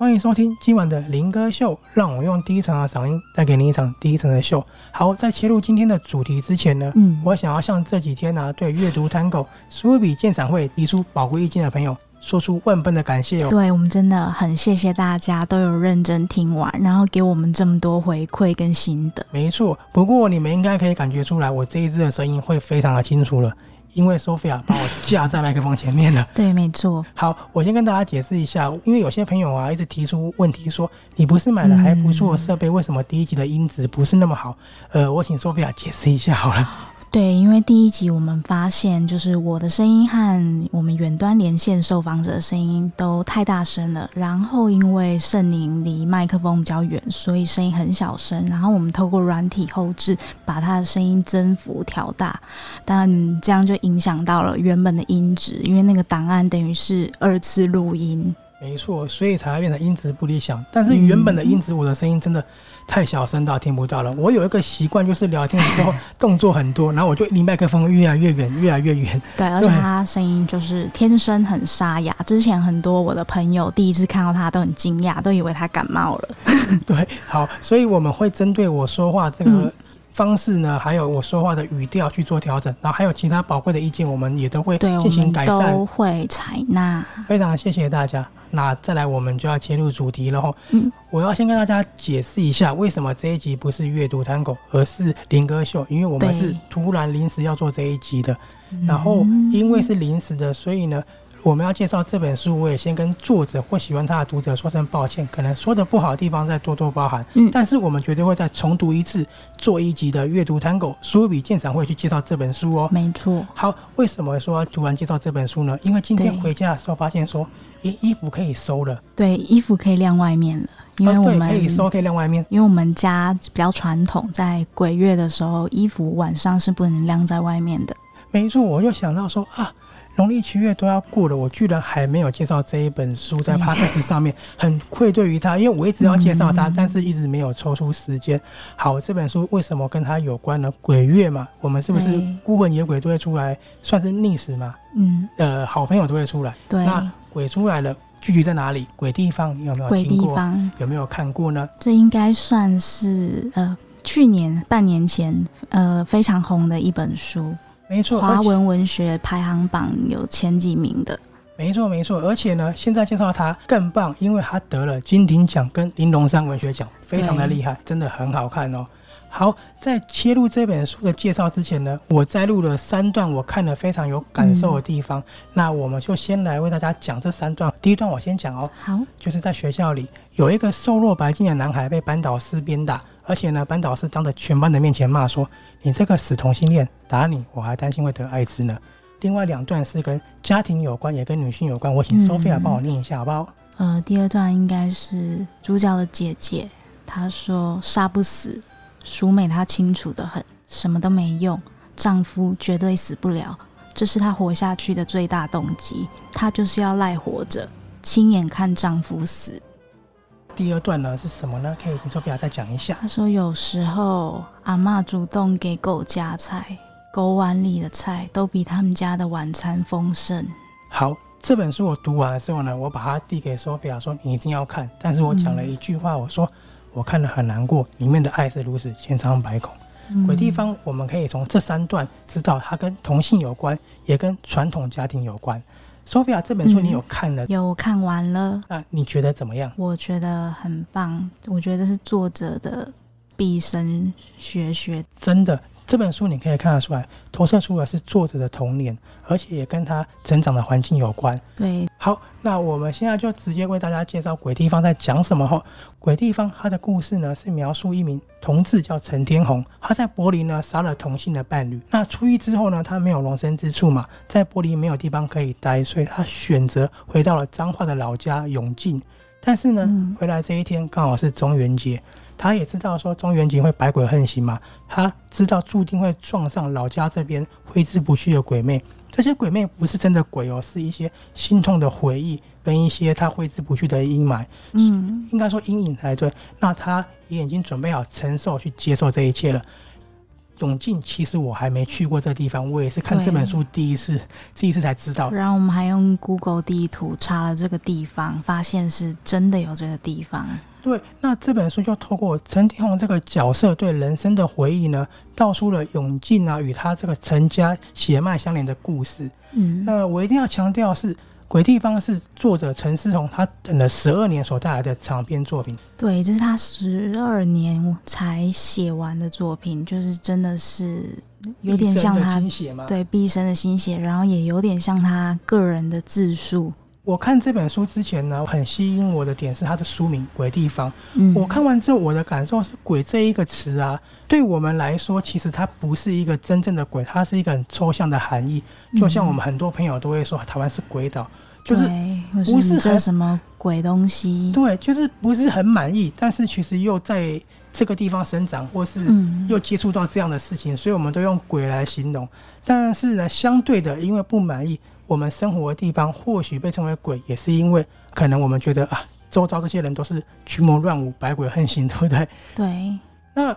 欢迎收听今晚的林哥秀，让我用低沉的嗓音带给你一场低沉的秀。好，在切入今天的主题之前呢，嗯，我想要向这几天呢、啊、对阅读 Tango 史努比鉴赏会提出宝贵意见的朋友，说出万分的感谢哦。对，我们真的很谢谢大家都有认真听完，然后给我们这么多回馈跟心得。没错，不过你们应该可以感觉出来，我这一支的声音会非常的清楚了。因为 Sophia 把我架在麦克风前面了。对，没错。好，我先跟大家解释一下，因为有些朋友啊一直提出问题说，你不是买了还不错的设备，为什么第一集的音质不是那么好？呃，我请 Sophia 解释一下好了。对，因为第一集我们发现，就是我的声音和我们远端连线受访者的声音都太大声了。然后因为圣宁离麦克风比较远，所以声音很小声。然后我们透过软体后置，把他的声音增幅调大，但这样就影响到了原本的音质，因为那个档案等于是二次录音。没错，所以才会变成音质不理想。但是原本的音质，我的声音真的。太小声到听不到了。我有一个习惯，就是聊天的时候动作很多，然后我就离麦克风越来越远，越来越远。对，而且他声音就是天生很沙哑。之前很多我的朋友第一次看到他都很惊讶，都以为他感冒了。对，好，所以我们会针对我说话这个方式呢，嗯、还有我说话的语调去做调整，然后还有其他宝贵的意见，我们也都会进行改善，都会采纳。非常谢谢大家。那再来，我们就要切入主题了。嗯，我要先跟大家解释一下，为什么这一集不是阅读 Tango，而是林哥秀？因为我们是突然临时要做这一集的。然后，因为是临时的，所以呢，我们要介绍这本书，我也先跟作者或喜欢他的读者说声抱歉，可能说的不好的地方再多多包涵。嗯，但是我们绝对会再重读一次，做一集的阅读 Tango 史努比鉴赏会去介绍这本书哦。没错。好，为什么说要突然介绍这本书呢？因为今天回家的时候发现说。咦衣服可以收了，对，衣服可以晾外面了，因为我们、哦、可以收，可以晾外面。因为我们家比较传统，在鬼月的时候，衣服晚上是不能晾在外面的。没错，我就想到说啊，农历七月都要过了，我居然还没有介绍这一本书在 Podcast 上面，很愧对于他，因为我一直要介绍他，嗯、但是一直没有抽出时间。好，这本书为什么跟他有关呢？鬼月嘛，我们是不是孤魂野鬼都会出来，算是逆时嘛？嗯，呃，好朋友都会出来。对。那鬼出来了，聚集在哪里？鬼地方，你有没有听过？鬼地方有没有看过呢？这应该算是呃去年半年前呃非常红的一本书，没错，华文文学排行榜有前几名的。没错没错，而且呢，现在介绍他更棒，因为他得了金鼎奖跟玲珑山文学奖，非常的厉害，真的很好看哦。好，在切入这本书的介绍之前呢，我摘录了三段我看了非常有感受的地方。嗯、那我们就先来为大家讲这三段。第一段我先讲哦，好，就是在学校里有一个瘦弱白净的男孩被班导师鞭打，而且呢，班导师当着全班的面前骂说：“你这个死同性恋，打你我还担心会得艾滋呢。”另外两段是跟家庭有关，也跟女性有关。我请 Sophia 帮我念一下，好不好？呃，第二段应该是主角的姐姐，她说：“杀不死。”淑美她清楚得很，什么都没用，丈夫绝对死不了，这是她活下去的最大动机。她就是要赖活着，亲眼看丈夫死。第二段呢是什么呢？可以请 Sophia 再讲一下。他说有时候阿嬷主动给狗夹菜，狗碗里的菜都比他们家的晚餐丰盛。好，这本书我读完了之后呢，我把它递给 Sophia 说你一定要看，但是我讲了一句话，我说。我看了很难过，里面的爱是如此千疮百孔。嗯、鬼地方，我们可以从这三段知道，它跟同性有关，也跟传统家庭有关。Sophia，这本书你有看了？嗯、有看完了。那你觉得怎么样？我觉得很棒，我觉得是作者的毕生学学。真的。这本书你可以看得出来，投射出的是作者的童年，而且也跟他成长的环境有关。对，好，那我们现在就直接为大家介绍《鬼地方》在讲什么。哈，《鬼地方》它的故事呢，是描述一名同志叫陈天红，他在柏林呢杀了同性的伴侣。那出狱之后呢，他没有容身之处嘛，在柏林没有地方可以待，所以他选择回到了彰化的老家永靖。但是呢，嗯、回来这一天刚好是中元节。他也知道说中原景会百鬼横行嘛，他知道注定会撞上老家这边挥之不去的鬼魅。这些鬼魅不是真的鬼哦，是一些心痛的回忆跟一些他挥之不去的阴霾。嗯，应该说阴影才对。那他也已经准备好承受去接受这一切了。永靖其实我还没去过这个地方，我也是看这本书第一次，第一次才知道。然后我们还用 Google 地图查了这个地方，发现是真的有这个地方。对，那这本书就透过陈天红这个角色对人生的回忆呢，道出了永靖啊与他这个陈家血脉相连的故事。嗯，那我一定要强调是。《鬼地方》是作者陈思宏他等了十二年所带来的长篇作品。对，这是他十二年才写完的作品，就是真的是有点像他对毕生的心血，然后也有点像他个人的自述。我看这本书之前呢，很吸引我的点是它的书名《鬼地方》。嗯，我看完之后，我的感受是“鬼”这一个词啊，对我们来说，其实它不是一个真正的鬼，它是一个很抽象的含义。就像我们很多朋友都会说，台湾是鬼岛。就是不是很什么鬼东西？对，就是不是很满意，但是其实又在这个地方生长，或是又接触到这样的事情，所以我们都用鬼来形容。但是呢，相对的，因为不满意，我们生活的地方或许被称为鬼，也是因为可能我们觉得啊，周遭这些人都是群魔乱舞、百鬼横行，对不对？对。那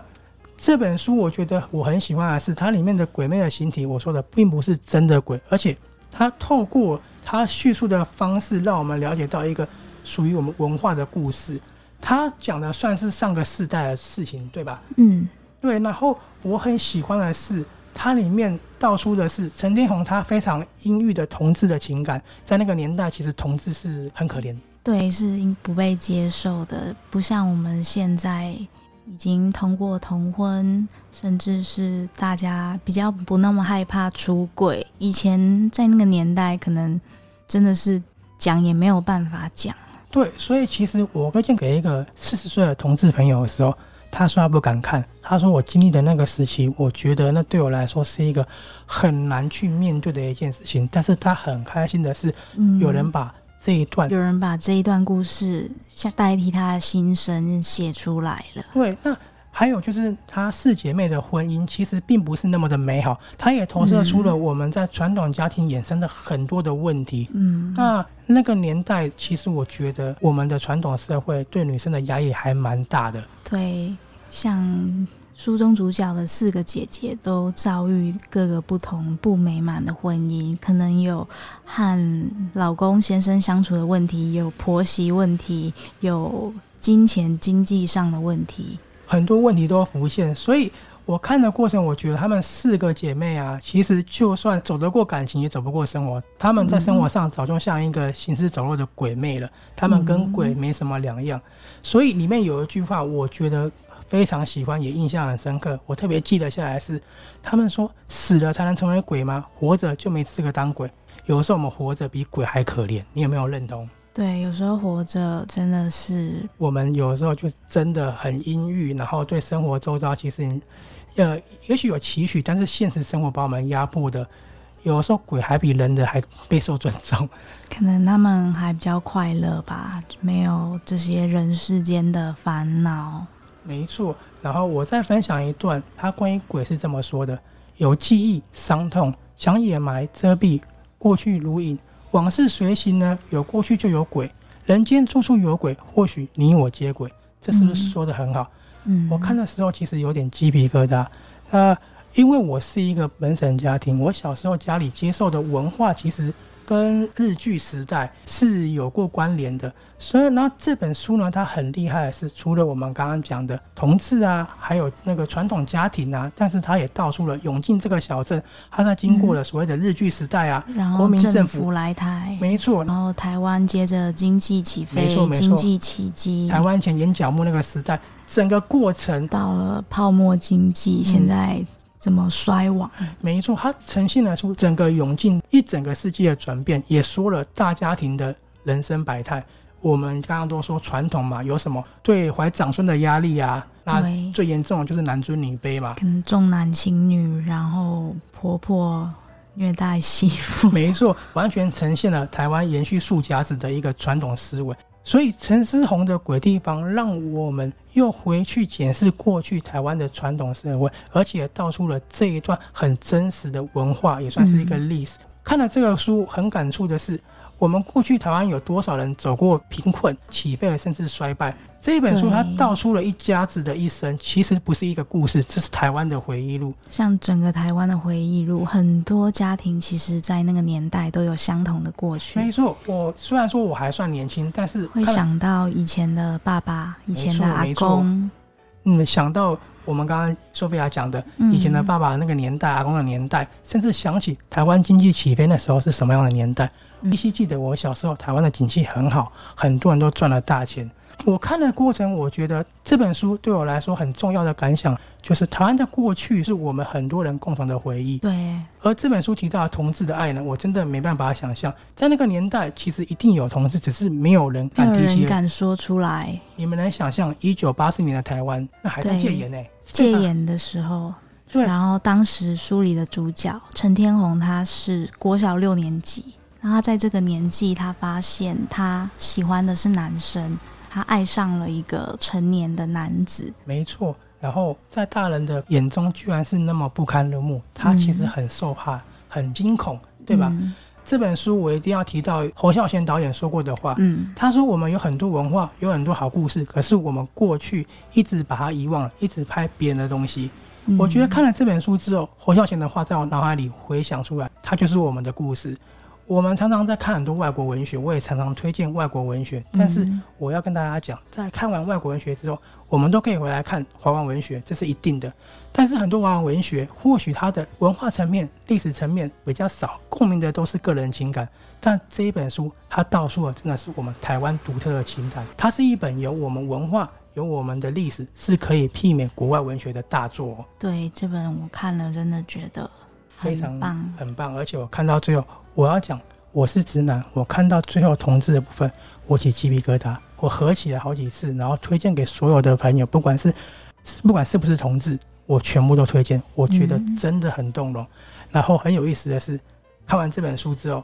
这本书我觉得我很喜欢的是，它里面的鬼魅的形体，我说的并不是真的鬼，而且它透过。它叙述的方式让我们了解到一个属于我们文化的故事。他讲的算是上个世代的事情，对吧？嗯，对。然后我很喜欢的是，它里面道出的是陈天红他非常阴郁的同志的情感。在那个年代，其实同志是很可怜，对，是不被接受的，不像我们现在。已经通过同婚，甚至是大家比较不那么害怕出轨。以前在那个年代，可能真的是讲也没有办法讲。对，所以其实我推荐给一个四十岁的同志朋友的时候，他说他不敢看，他说我经历的那个时期，我觉得那对我来说是一个很难去面对的一件事情。但是他很开心的是，有人把。这一段有人把这一段故事像代替他的心声写出来了。对，那还有就是他四姐妹的婚姻其实并不是那么的美好，他也投射出了我们在传统家庭衍生的很多的问题。嗯，那那个年代其实我觉得我们的传统社会对女生的压抑还蛮大的。对，像。书中主角的四个姐姐都遭遇各个不同不美满的婚姻，可能有和老公先生相处的问题，有婆媳问题，有金钱经济上的问题，很多问题都要浮现。所以我看的过程，我觉得她们四个姐妹啊，其实就算走得过感情，也走不过生活。她们在生活上早就像一个行尸走肉的鬼魅了，她们跟鬼没什么两样。所以里面有一句话，我觉得。非常喜欢，也印象很深刻。我特别记得下来是，他们说死了才能成为鬼吗？活着就没资格当鬼。有时候我们活着比鬼还可怜，你有没有认同？对，有时候活着真的是我们有时候就真的很阴郁，然后对生活周遭其实，呃，也许有期许，但是现实生活把我们压迫的，有时候鬼还比人的还备受尊重。可能他们还比较快乐吧，没有这些人世间的烦恼。没错，然后我再分享一段，他关于鬼是这么说的：有记忆、伤痛，想掩埋、遮蔽，过去如影，往事随行呢。有过去就有鬼，人间处处有鬼，或许你我皆鬼。这是不是说的很好？嗯，我看的时候其实有点鸡皮疙瘩。那因为我是一个本省家庭，我小时候家里接受的文化其实。跟日剧时代是有过关联的，所以呢，这本书呢，它很厉害的是，除了我们刚刚讲的同志啊，还有那个传统家庭啊，但是它也道出了永靖这个小镇，它在经过了所谓的日剧时代啊，然后政府来台，没错，然后台湾接着经济起飞，没错没错，经济奇迹，台湾前眼角膜那个时代，整个过程到了泡沫经济，现在。嗯怎么衰亡？没错，它呈现了出整个涌进一整个世纪的转变，也说了大家庭的人生百态。我们刚刚都说传统嘛，有什么对怀长孙的压力啊？那最严重的就是男尊女卑嘛，可能重男轻女，然后婆婆虐待媳妇。没错，完全呈现了台湾延续数甲子的一个传统思维。所以陈思宏的鬼地方，让我们又回去检视过去台湾的传统社会，而且道出了这一段很真实的文化，也算是一个历史。看了这个书，很感触的是，我们过去台湾有多少人走过贫困、起飞，甚至衰败？这一本书它道出了一家子的一生，其实不是一个故事，这是台湾的回忆录。像整个台湾的回忆录，很多家庭其实，在那个年代都有相同的过去。没错，我虽然说我还算年轻，但是会想到以前的爸爸、以前的阿公。嗯，想到我们刚刚索菲亚讲的以前的爸爸那个年代、嗯、阿公的年代，甚至想起台湾经济起飞的时候是什么样的年代。依稀记得我小时候，台湾的景气很好，很多人都赚了大钱。我看的过程，我觉得这本书对我来说很重要的感想，就是台湾的过去是我们很多人共同的回忆。对。而这本书提到同志的爱呢，我真的没办法想象，在那个年代，其实一定有同志，只是没有人敢提起，敢说出来。你们能想象一九八四年的台湾，那还在戒严呢？戒严的时候。对。然后当时书里的主角陈天红，他是国小六年级，然后他在这个年纪，他发现他喜欢的是男生。他爱上了一个成年的男子，没错。然后在大人的眼中，居然是那么不堪入目。他其实很受怕，嗯、很惊恐，对吧？嗯、这本书我一定要提到侯孝贤导演说过的话。嗯，他说我们有很多文化，有很多好故事，可是我们过去一直把它遗忘了，一直拍别人的东西。嗯、我觉得看了这本书之后，侯孝贤的话在我脑海里回想出来，它就是我们的故事。我们常常在看很多外国文学，我也常常推荐外国文学。但是我要跟大家讲，在看完外国文学之后，我们都可以回来看华文文学，这是一定的。但是很多华文文学，或许它的文化层面、历史层面比较少，共鸣的都是个人情感。但这一本书，它道出了真的是我们台湾独特的情感。它是一本有我们文化、有我们的历史，是可以媲美国外文学的大作。对，这本我看了，真的觉得非常棒，很棒。而且我看到最后。我要讲，我是直男，我看到最后同志的部分，我起鸡皮疙瘩，我合起来好几次，然后推荐给所有的朋友，不管是不管是不是同志，我全部都推荐，我觉得真的很动容。然后很有意思的是，看完这本书之后，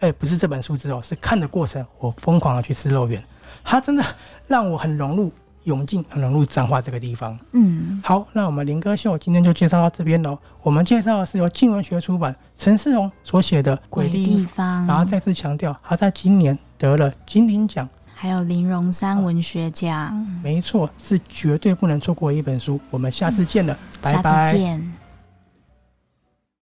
哎、不是这本书之后，是看的过程，我疯狂的去吃肉圆，它真的让我很融入。永进很融入彰化这个地方。嗯，好，那我们林哥秀今天就介绍到这边喽。我们介绍的是由静文学出版陈世荣所写的《鬼地方》，然后再次强调，他在今年得了金鼎奖，还有林荣山文学奖。没错，是绝对不能错过一本书。我们下次见了，嗯、拜拜。下次见。